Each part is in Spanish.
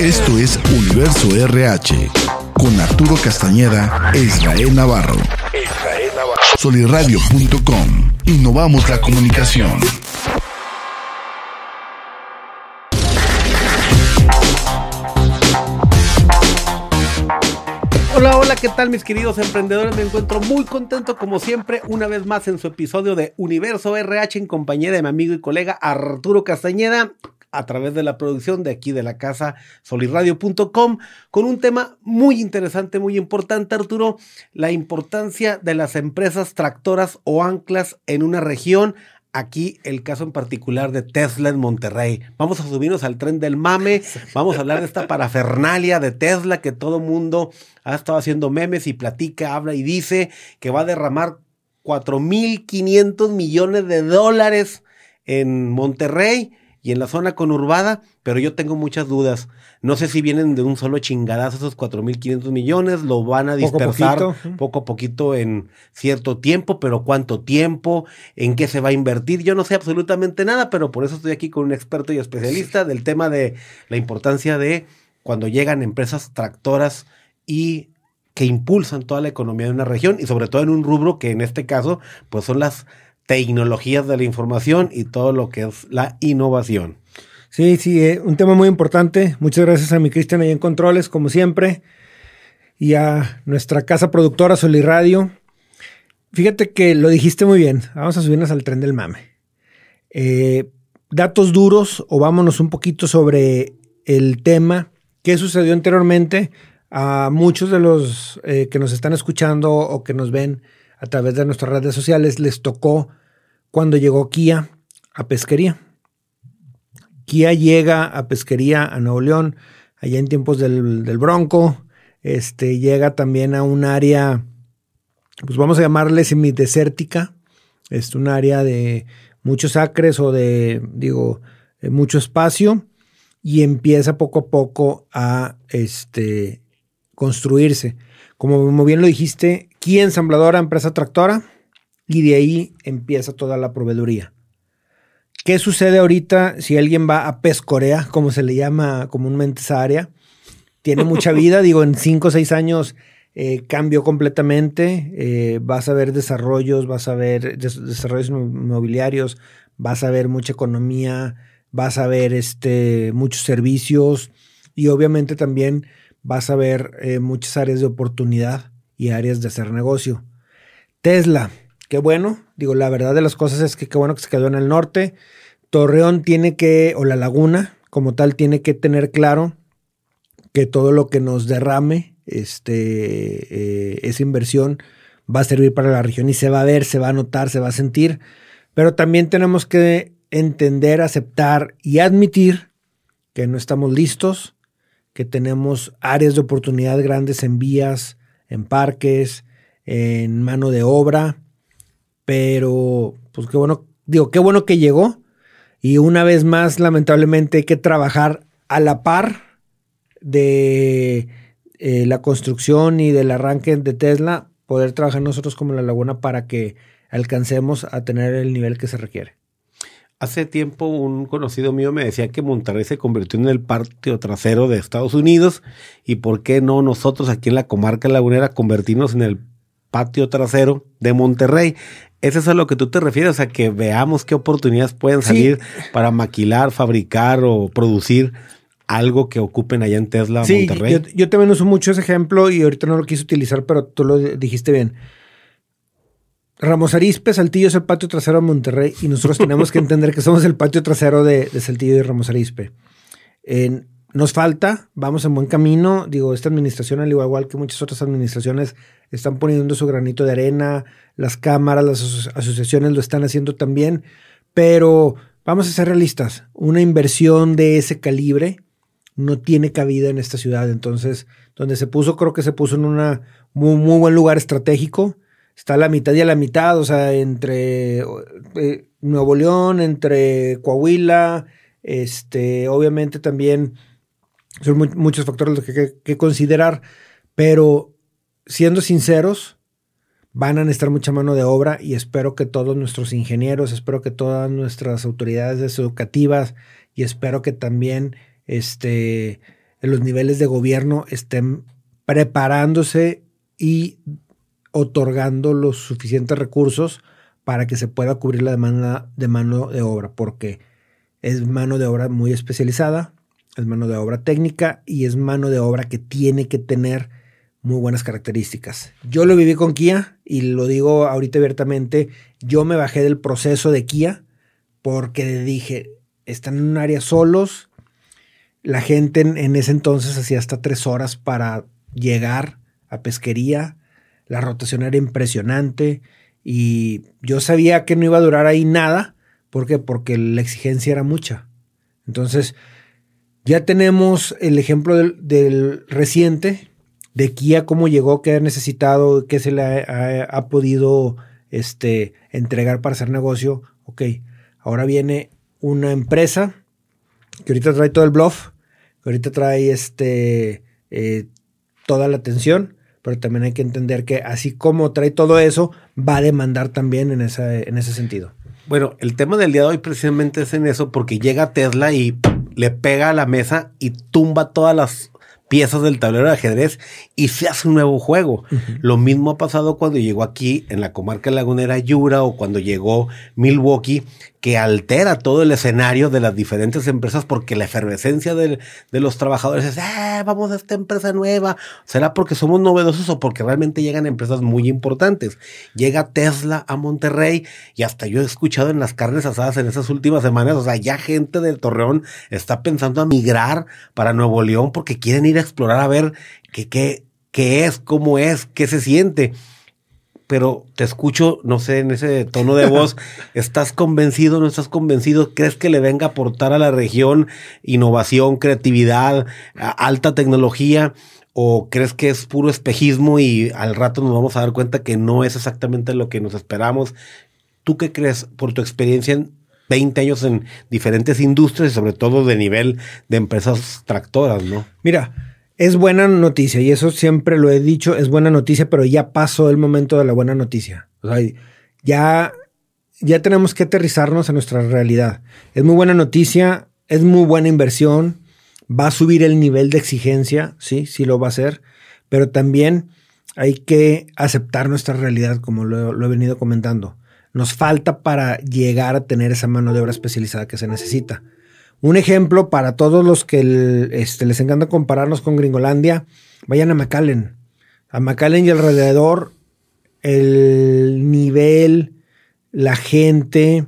Esto es Universo RH con Arturo Castañeda e Israel Navarro. Soliradio.com. Innovamos la comunicación. Hola, hola, ¿qué tal mis queridos emprendedores? Me encuentro muy contento como siempre una vez más en su episodio de Universo RH en compañía de mi amigo y colega Arturo Castañeda a través de la producción de aquí de la casa solirradio.com con un tema muy interesante, muy importante Arturo, la importancia de las empresas tractoras o anclas en una región aquí el caso en particular de Tesla en Monterrey. Vamos a subirnos al tren del mame, vamos a hablar de esta parafernalia de Tesla que todo mundo ha estado haciendo memes y platica, habla y dice que va a derramar 4.500 millones de dólares en Monterrey y en la zona conurbada, pero yo tengo muchas dudas. No sé si vienen de un solo chingadazo esos 4.500 millones, lo van a dispersar poco, a poquito en cierto tiempo, pero cuánto tiempo, en qué se va a invertir. Yo no sé absolutamente nada, pero por eso estoy aquí con un experto y especialista del tema de la importancia de cuando llegan empresas tractoras y que impulsan toda la economía de una región y sobre todo en un rubro que en este caso pues son las tecnologías de la información y todo lo que es la innovación. Sí, sí, eh, un tema muy importante. Muchas gracias a mi Cristian ahí en Controles, como siempre, y a nuestra casa productora Soliradio. Fíjate que lo dijiste muy bien. Vamos a subirnos al tren del mame. Eh, datos duros o vámonos un poquito sobre el tema. ¿Qué sucedió anteriormente? A muchos de los eh, que nos están escuchando o que nos ven a través de nuestras redes sociales les tocó cuando llegó Kia a pesquería. Kia llega a pesquería a Nuevo León, allá en tiempos del, Bronco. Este, llega también a un área, pues vamos a llamarle semidesértica. Es un área de muchos acres o de, digo, mucho espacio. Y empieza poco a poco a este, construirse. Como bien lo dijiste, Kia ensambladora, empresa tractora y de ahí empieza toda la proveeduría. ¿Qué sucede ahorita si alguien va a Pescorea, como se le llama comúnmente esa área? Tiene mucha vida, digo, en cinco o seis años eh, cambió completamente. Eh, vas a ver desarrollos, vas a ver desarrollos inmobiliarios, vas a ver mucha economía, vas a ver este, muchos servicios y obviamente también vas a ver eh, muchas áreas de oportunidad y áreas de hacer negocio. Tesla, qué bueno. Digo, la verdad de las cosas es que qué bueno que se quedó en el norte. Torreón tiene que, o la laguna como tal, tiene que tener claro que todo lo que nos derrame, este, eh, esa inversión, va a servir para la región y se va a ver, se va a notar, se va a sentir. Pero también tenemos que entender, aceptar y admitir que no estamos listos, que tenemos áreas de oportunidad grandes en vías, en parques, en mano de obra, pero pues qué bueno, digo, qué bueno que llegó y una vez más lamentablemente hay que trabajar a la par de eh, la construcción y del arranque de Tesla, poder trabajar nosotros como la laguna para que alcancemos a tener el nivel que se requiere. Hace tiempo un conocido mío me decía que Monterrey se convirtió en el patio trasero de Estados Unidos y por qué no nosotros aquí en la comarca lagunera convertirnos en el patio trasero de Monterrey. ¿Eso es a lo que tú te refieres? O sea, que veamos qué oportunidades pueden salir para maquilar, fabricar o producir algo que ocupen allá en Tesla Monterrey. Yo, yo también uso mucho ese ejemplo y ahorita no lo quise utilizar, pero tú lo dijiste bien. Ramos Arispe, Saltillo es el patio trasero de Monterrey y nosotros tenemos que entender que somos el patio trasero de, Saltillo y Ramos Arispe. nos falta, vamos en buen camino. Digo, esta administración, al igual que muchas otras administraciones, están poniendo su granito de arena, las cámaras, las asociaciones lo están haciendo también, pero vamos a ser realistas. Una inversión de ese calibre no tiene cabida en esta ciudad. Entonces, donde se puso, creo que se puso en un muy, muy buen lugar estratégico está a la mitad y a la mitad, o sea, entre eh, Nuevo León, entre Coahuila, este, obviamente también son muchos factores los que, que, considerar, pero siendo sinceros, van a necesitar mucha mano de obra y espero que todos nuestros ingenieros, espero que todas nuestras autoridades educativas y espero que también este, los niveles de gobierno estén preparándose y otorgando los suficientes recursos para que se pueda cubrir la demanda de mano de obra, porque es mano de obra muy especializada, es mano de obra técnica y es mano de obra que tiene que tener muy buenas características. Yo lo viví con Kia y lo digo ahorita abiertamente, yo me bajé del proceso de Kia porque dije, están en un área solos, la gente en, en ese entonces hacía hasta tres horas para llegar a pesquería, la rotación era impresionante y yo sabía que no iba a durar ahí nada, ¿por qué? Porque la exigencia era mucha. Entonces, ya tenemos el ejemplo del, reciente, de Kia, cómo llegó, qué ha necesitado, qué se le ha, podido este, entregar para hacer negocio. Ok, ahora viene una empresa que ahorita trae todo el bluff, que ahorita trae este, eh, toda la atención, pero también hay que entender que así como trae todo eso, va a demandar también en, en ese sentido. Bueno, el tema del día de hoy precisamente es en eso, porque llega Tesla y le pega a la mesa y tumba todas las piezas del tablero de ajedrez y se hace un nuevo juego. Lo mismo ha pasado cuando llegó aquí en la comarca lagunera Yura o cuando llegó Milwaukee, que altera todo el escenario de las diferentes empresas porque la efervescencia de, los trabajadores es, eh, vamos a esta empresa nueva. ¿Será porque somos novedosos o porque realmente llegan empresas muy importantes? Llega Tesla a Monterrey y hasta yo he escuchado en las carnes asadas en esas últimas semanas, o sea, ya gente del Torreón está pensando a migrar para Nuevo León porque quieren ir a explorar a ver qué, qué, qué es, cómo es, qué se siente pero te escucho, no sé, en ese tono de voz, ¿estás convencido, no estás convencido? ¿Crees que le venga a aportar a la región innovación, creatividad, alta tecnología? ¿O crees que es puro espejismo y al rato nos vamos a dar cuenta que no es exactamente lo que nos esperamos? ¿Tú qué crees por tu experiencia en 20 años en diferentes industrias y sobre todo de nivel de empresas tractoras, ¿no? Mira, es buena noticia y eso siempre lo he dicho, es buena noticia, pero ya pasó el momento de la buena noticia. O sea, ya, ya tenemos que aterrizarnos a nuestra realidad. Es muy buena noticia, es muy buena inversión, va a subir el nivel de exigencia, sí, sí lo va a hacer, pero también hay que aceptar nuestra realidad, como lo, lo he venido comentando. Nos falta para llegar a tener esa mano de obra especializada que se necesita. Un ejemplo para todos los que este, les encanta compararnos con Gringolandia, vayan a McAllen. A McAllen y alrededor, el nivel, la gente,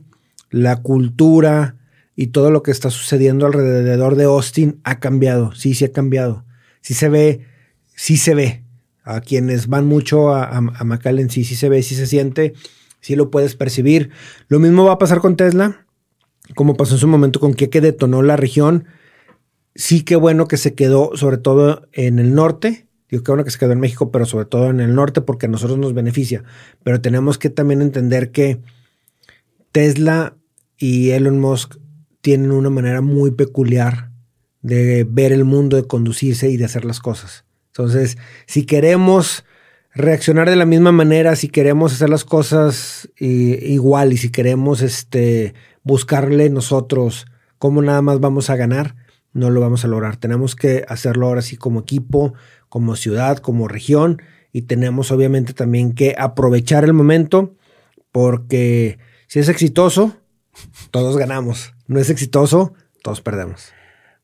la cultura y todo lo que está sucediendo alrededor de Austin ha cambiado. Sí, sí ha cambiado. Sí se ve, sí se ve. A quienes van mucho a, a McAllen, sí, sí se ve, sí se siente, sí lo puedes percibir. Lo mismo va a pasar con Tesla como pasó en su momento con que detonó la región. Sí, qué bueno que se quedó, sobre todo en el norte. Digo, qué bueno que se quedó en México, pero sobre todo en el norte, porque a nosotros nos beneficia. Pero tenemos que también entender que Tesla y Elon Musk tienen una manera muy peculiar de ver el mundo, de conducirse y de hacer las cosas. Entonces, si queremos reaccionar de la misma manera, si queremos hacer las cosas igual y si queremos este, buscarle nosotros cómo nada más vamos a ganar, no lo vamos a lograr. Tenemos que hacerlo ahora sí como equipo, como ciudad, como región y tenemos obviamente también que aprovechar el momento porque si es exitoso, todos ganamos. No es exitoso, todos perdemos.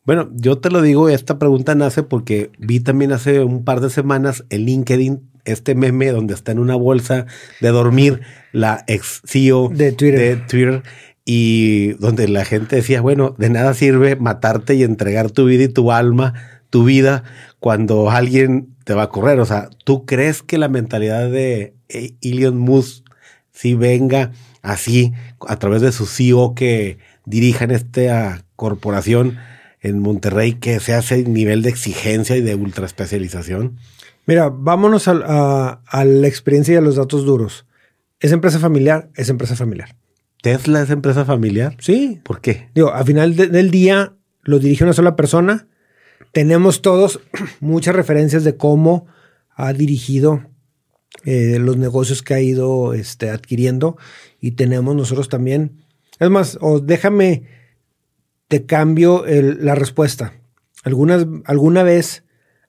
Bueno, yo te lo digo, esta pregunta nace porque vi también hace un par de semanas en LinkedIn este meme donde está en una bolsa de dormir la ex CEO de Twitter. de Twitter y donde la gente decía, bueno, de nada sirve matarte y entregar tu vida y tu alma, tu vida, cuando alguien te va a correr. O sea, ¿tú crees que la mentalidad de Elon Musk si venga así a través de su CEO que dirijan esta corporación en Monterrey que se hace nivel de exigencia y de ultra especialización? Mira, vámonos a, a la experiencia y a los datos duros. ¿Es empresa familiar? Es empresa familiar. ¿Tesla es empresa familiar? Sí. ¿Por qué? Digo, al final del día lo dirige una sola persona. Tenemos todos muchas referencias de cómo ha dirigido eh, los negocios que ha ido este, adquiriendo y tenemos nosotros también. Es más, o déjame, te cambio la respuesta. ¿Algunas, ¿Alguna vez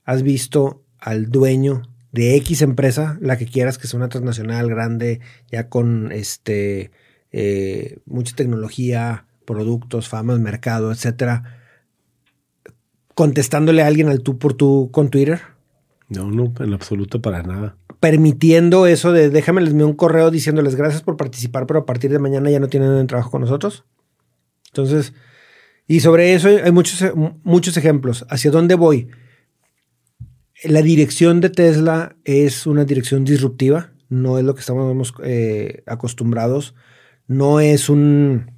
has visto al dueño de X empresa, la que quieras, que sea una transnacional grande, ya con este eh, mucha tecnología, productos, famas, mercado, etcétera, contestándole a alguien al tú por tú con Twitter? No, no, en absoluto para nada. Permitiendo eso de déjame les un correo diciéndoles gracias por participar, pero a partir de mañana ya no tienen trabajo con nosotros. Entonces, y sobre eso hay muchos, muchos ejemplos. ¿Hacia dónde voy? La dirección de Tesla es una dirección disruptiva, no es lo que estamos eh, acostumbrados, no es un,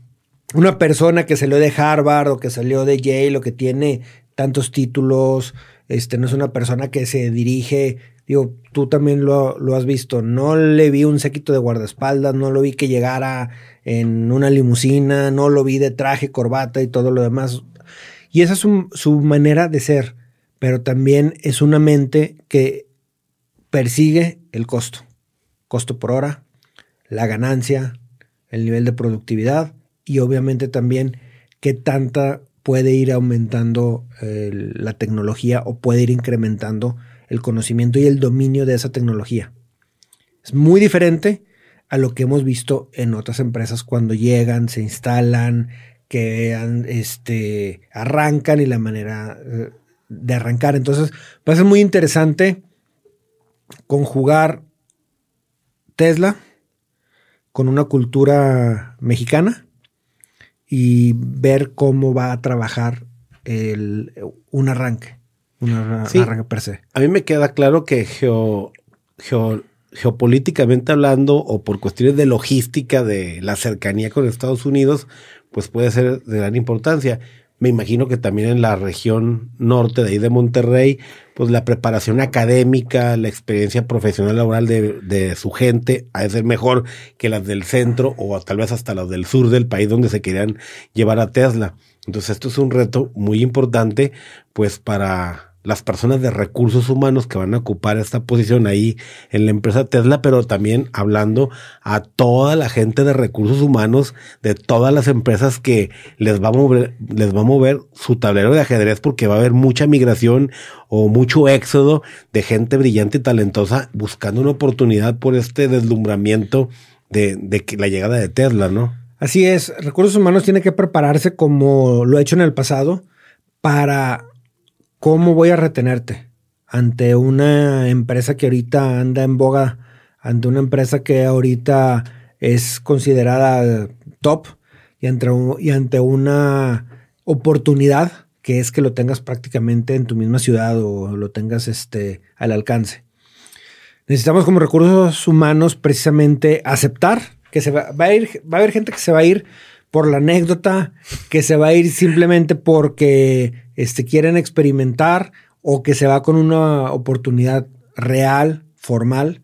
una persona que salió de Harvard o que salió de Yale o que tiene tantos títulos, este, no es una persona que se dirige, digo, tú también lo, lo has visto, no le vi un séquito de guardaespaldas, no lo vi que llegara en una limusina, no lo vi de traje, corbata y todo lo demás. Y esa es su, su manera de ser pero también es una mente que persigue el costo, costo por hora, la ganancia, el nivel de productividad y obviamente también qué tanta puede ir aumentando la tecnología o puede ir incrementando el conocimiento y el dominio de esa tecnología. Es muy diferente a lo que hemos visto en otras empresas cuando llegan, se instalan, que este, arrancan y la manera eh, de arrancar. Entonces, va a ser muy interesante conjugar Tesla con una cultura mexicana y ver cómo va a trabajar el, un arranque, un arranque per se. A mí me queda claro que geopolíticamente hablando o por cuestiones de logística de la cercanía con Estados Unidos, pues puede ser de gran importancia me imagino que también en la región norte de ahí de Monterrey, pues la preparación académica, la experiencia profesional laboral de, su gente ha de ser mejor que las del centro o tal vez hasta las del sur del país donde se querían llevar a Tesla. Entonces esto es un reto muy importante pues para las personas de recursos humanos que van a ocupar esta posición ahí en la empresa Tesla, pero también hablando a toda la gente de recursos humanos de todas las empresas que les va a mover, les va a mover su tablero de ajedrez porque va a haber mucha migración o mucho éxodo de gente brillante y talentosa buscando una oportunidad por este deslumbramiento de, de la llegada de Tesla, ¿no? Así es, recursos humanos tiene que prepararse como lo ha hecho en el pasado para ¿Cómo voy a retenerte ante una empresa que ahorita anda en boga, ante una empresa que ahorita es considerada top y ante, una oportunidad que es que lo tengas prácticamente en tu misma ciudad o lo tengas este, al alcance? Necesitamos como recursos humanos precisamente aceptar que se va, a ir, va a haber gente que se va a ir por la anécdota, que se va a ir simplemente porque este, quieren experimentar o que se va con una oportunidad real, formal,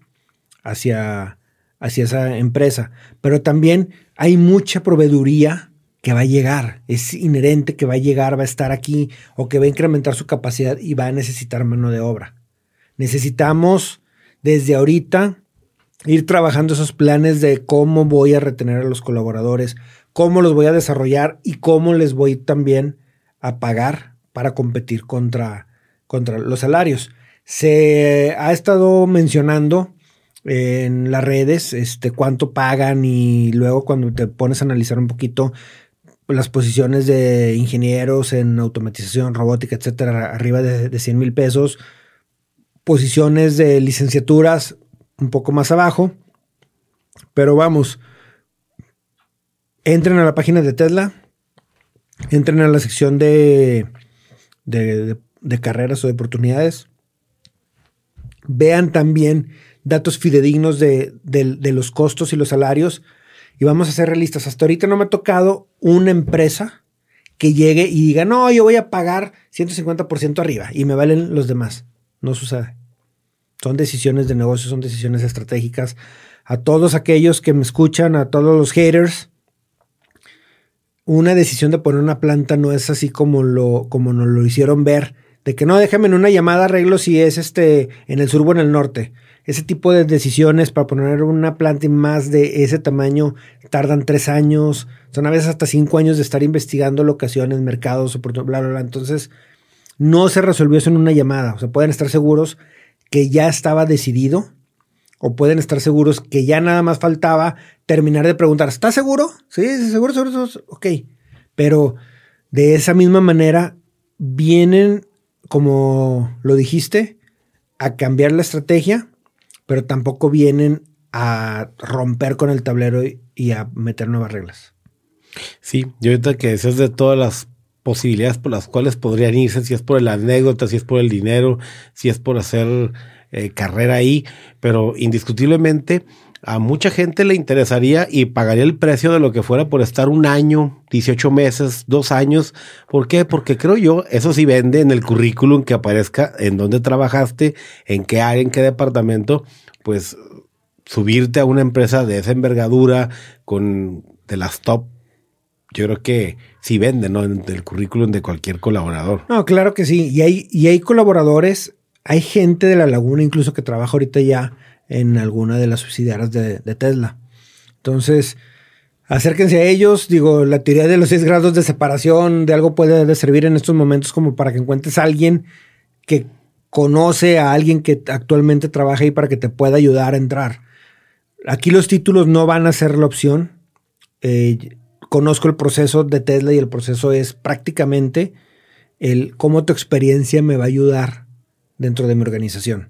hacia, hacia esa empresa. Pero también hay mucha proveeduría que va a llegar, es inherente que va a llegar, va a estar aquí o que va a incrementar su capacidad y va a necesitar mano de obra. Necesitamos desde ahorita ir trabajando esos planes de cómo voy a retener a los colaboradores, cómo los voy a desarrollar y cómo les voy también a pagar para competir contra, contra los salarios. Se ha estado mencionando en las redes este, cuánto pagan y luego cuando te pones a analizar un poquito las posiciones de ingenieros en automatización, robótica, etcétera, arriba de, de 100 mil pesos, posiciones de licenciaturas un poco más abajo, pero vamos, entren a la página de Tesla, entren a la sección de de, carreras o de oportunidades. Vean también datos fidedignos de, de, los costos y los salarios. Y vamos a ser realistas. Hasta ahorita no me ha tocado una empresa que llegue y diga, no, yo voy a pagar 150% arriba y me valen los demás. No sucede. Son decisiones de negocio, son decisiones estratégicas. A todos aquellos que me escuchan, a todos los haters, una decisión de poner una planta no es así como, lo, como nos lo hicieron ver, de que no, déjame en una llamada arreglo si es este en el sur o en el norte. Ese tipo de decisiones para poner una planta y más de ese tamaño tardan tres años, son a veces hasta cinco años de estar investigando locaciones, mercados, bla, bla, bla. Entonces, no se resolvió eso en una llamada. O sea, pueden estar seguros que ya estaba decidido o pueden estar seguros que ya nada más faltaba terminar de preguntar, ¿estás seguro? Sí, seguro, seguro, seguro. Ok. Pero de esa misma manera vienen, como lo dijiste, a cambiar la estrategia, pero tampoco vienen a romper con el tablero y, a meter nuevas reglas. Sí, yo ahorita que decías de todas las posibilidades por las cuales podrían irse, si es por la anécdota, si es por el dinero, si es por hacer eh, carrera ahí, pero indiscutiblemente a mucha gente le interesaría y pagaría el precio de lo que fuera por estar un año, 18 meses, dos años. ¿Por qué? Porque creo yo, eso sí vende en el currículum que aparezca en dónde trabajaste, en qué área, en qué departamento, pues subirte a una empresa de esa envergadura con de las top. Yo creo que sí vende, ¿no? En el currículum de cualquier colaborador. No, claro que sí. Y hay, y hay colaboradores, hay gente de la laguna incluso que trabaja ahorita ya en alguna de las subsidiarias de, Tesla. Entonces, acérquense a ellos. Digo, la teoría de los seis grados de separación de algo puede servir en estos momentos como para que encuentres a alguien que conoce a alguien que actualmente trabaja ahí para que te pueda ayudar a entrar. Aquí los títulos no van a ser la opción. Eh, conozco el proceso de Tesla y el proceso es prácticamente el cómo tu experiencia me va a ayudar dentro de mi organización.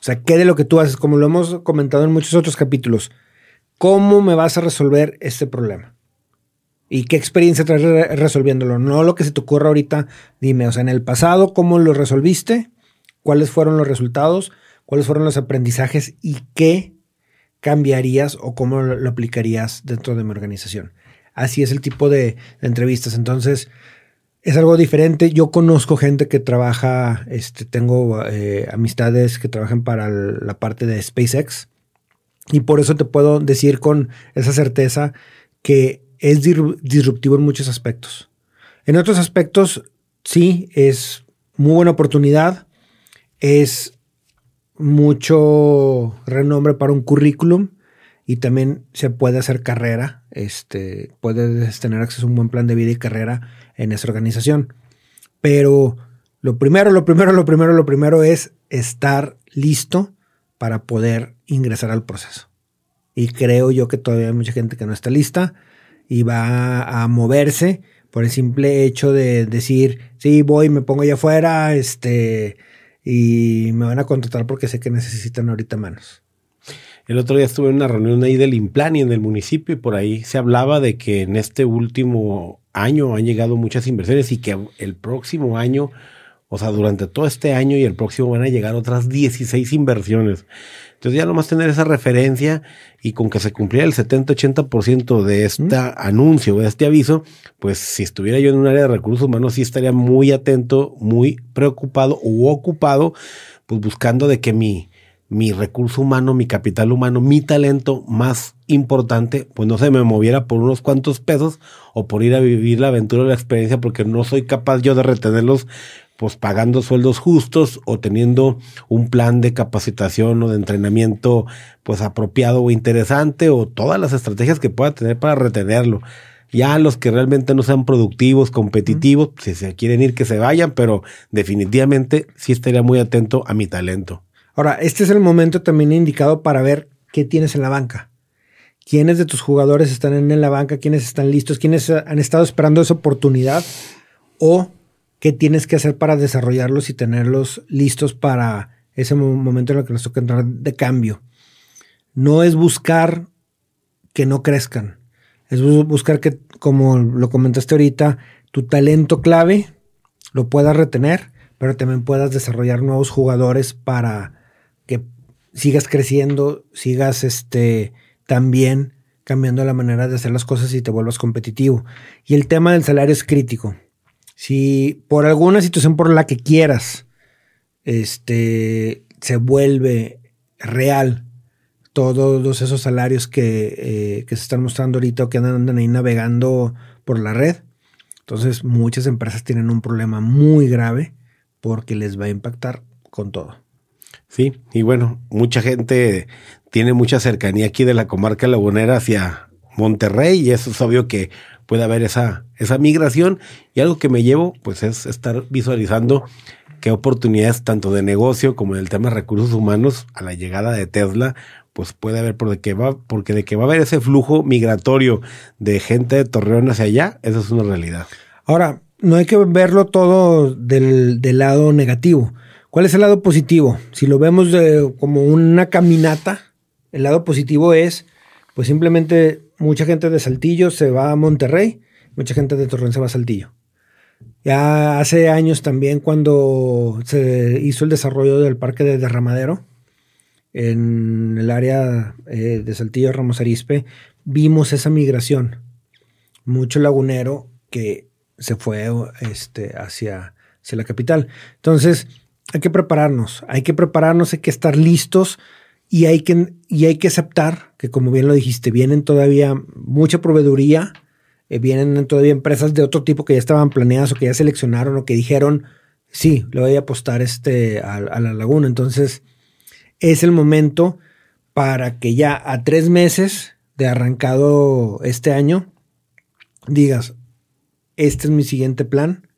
O sea, ¿qué de lo que tú haces? Como lo hemos comentado en muchos otros capítulos, ¿cómo me vas a resolver este problema? ¿Y qué experiencia traes resolviéndolo? No lo que se te ocurra ahorita. Dime, o sea, en el pasado, ¿cómo lo resolviste? ¿Cuáles fueron los resultados? ¿Cuáles fueron los aprendizajes? ¿Y qué cambiarías o cómo lo, aplicarías dentro de mi organización? Así es el tipo de entrevistas. Entonces, es algo diferente. Yo conozco gente que trabaja, este, tengo eh, amistades que trabajan para la parte de SpaceX y por eso te puedo decir con esa certeza que es disruptivo en muchos aspectos. En otros aspectos, sí, es muy buena oportunidad, es mucho renombre para un currículum y también se puede hacer carrera, este, puedes tener acceso a un buen plan de vida y carrera en esa organización. Pero lo primero, lo primero, lo primero, lo primero es estar listo para poder ingresar al proceso. Y creo yo que todavía hay mucha gente que no está lista y va a moverse por el simple hecho de decir, sí, voy, me pongo allá afuera, este, y me van a contratar porque sé que necesitan ahorita manos. El otro día estuve en una reunión ahí del Implani en el municipio y por ahí se hablaba de que en este último año han llegado muchas inversiones y que el próximo año, o sea, durante todo este año y el próximo van a llegar otras 16 inversiones. Entonces ya nomás tener esa referencia y con que se cumpliera el 70-80% de este anuncio, de este aviso, pues si estuviera yo en un área de recursos humanos sí estaría muy atento, muy preocupado u ocupado, pues buscando de que mi, mi recurso humano, mi capital humano, mi talento más importante, pues no se me moviera por unos cuantos pesos o por ir a vivir la aventura o la experiencia, porque no soy capaz yo de retenerlos, pues pagando sueldos justos o teniendo un plan de capacitación o de entrenamiento, pues apropiado o interesante o todas las estrategias que pueda tener para retenerlo. Ya los que realmente no sean productivos, competitivos, si se quieren ir, que se vayan, pero definitivamente sí estaría muy atento a mi talento. Ahora, este es el momento también indicado para ver qué tienes en la banca. ¿Quiénes de tus jugadores están en la banca? ¿Quiénes están listos? ¿Quiénes han estado esperando esa oportunidad? ¿O qué tienes que hacer para desarrollarlos y tenerlos listos para ese momento en el que nos toca entrar de cambio? No es buscar que no crezcan. Es buscar que, como lo comentaste ahorita, tu talento clave lo puedas retener, pero también puedas desarrollar nuevos jugadores para que sigas creciendo, sigas este, también cambiando la manera de hacer las cosas y te vuelvas competitivo. Y el tema del salario es crítico. Si por alguna situación por la que quieras, este, se vuelve real todos esos salarios que, eh, que se están mostrando ahorita o que andan ahí navegando por la red, entonces muchas empresas tienen un problema muy grave porque les va a impactar con todo. Sí, y bueno, mucha gente tiene mucha cercanía aquí de la comarca lagunera hacia Monterrey y eso es obvio que puede haber esa, esa migración. Y algo que me llevo, pues es estar visualizando qué oportunidades tanto de negocio como del tema de recursos humanos a la llegada de Tesla, pues puede haber porque va, porque de que va a haber ese flujo migratorio de gente de Torreón hacia allá, eso es una realidad. Ahora, no hay que verlo todo del, del lado negativo. ¿Cuál es el lado positivo? Si lo vemos como una caminata, el lado positivo es, pues simplemente mucha gente de Saltillo se va a Monterrey, mucha gente de Torreón se va a Saltillo. Ya hace años también cuando se hizo el desarrollo del parque de derramadero en el área eh, de Saltillo Ramos Arispe, vimos esa migración. Mucho lagunero que se fue este, hacia, hacia la capital. Entonces, hay que prepararnos, hay que prepararnos, hay que estar listos y hay que, y hay que aceptar que, como bien lo dijiste, vienen todavía mucha proveeduría, eh, vienen todavía empresas de otro tipo que ya estaban planeadas o que ya seleccionaron o que dijeron, sí, le voy a apostar este, a, a la laguna. Entonces, es el momento para que ya a tres meses de arrancado este año digas, este es mi siguiente plan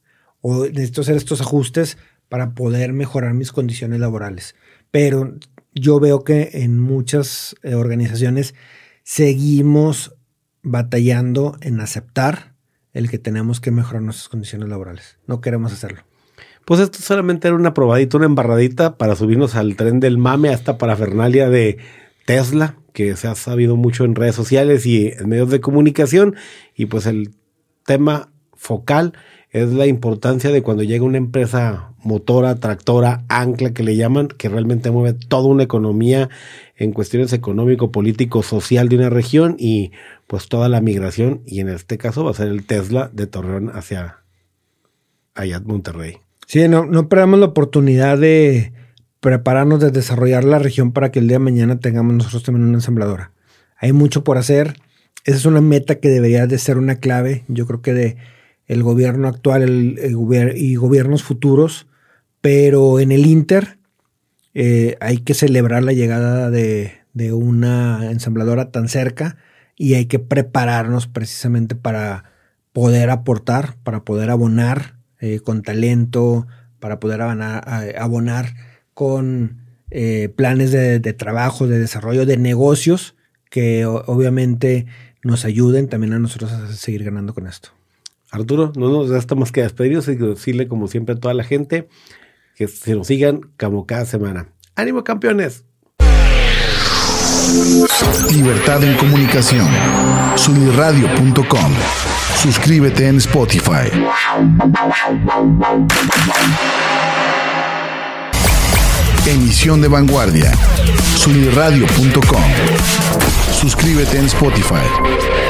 o necesito hacer estos ajustes para poder mejorar mis condiciones laborales. Pero yo veo que en muchas eh, organizaciones seguimos batallando en aceptar el que tenemos que mejorar nuestras condiciones laborales. No queremos hacerlo. Pues esto solamente era una probadita, una embarradita para subirnos al tren del mame hasta parafernalia de Tesla, que se ha sabido mucho en redes sociales y en medios de comunicación. Y pues el tema focal es la importancia de cuando llega una empresa motora, tractora, ancla que le llaman, que realmente mueve toda una economía en cuestiones económico, político, social de una región y pues toda la migración y en este caso va a ser el Tesla de Torreón hacia allá Monterrey. Sí, no, no perdamos la oportunidad de prepararnos, de desarrollar la región para que el día de mañana tengamos nosotros también una ensambladora. Hay mucho por hacer. Esa es una meta que debería de ser una clave, yo creo que de el gobierno actual el, y gobiernos futuros, pero en el Inter eh, hay que celebrar la llegada de, una ensambladora tan cerca y hay que prepararnos precisamente para poder aportar, para poder abonar eh, con talento, para poder abonar, abonar con eh, planes de, de, trabajo, de desarrollo, de negocios que obviamente nos ayuden también a nosotros a seguir ganando con esto. Arturo, no nos resta más que despedirnos y decirle como siempre a toda la gente que se nos sigan como cada semana. ¡Ánimo campeones! Libertad en comunicación. Sunirradio.com. Suscríbete en Spotify. Emisión de vanguardia. Sunirradio.com. Suscríbete en Spotify.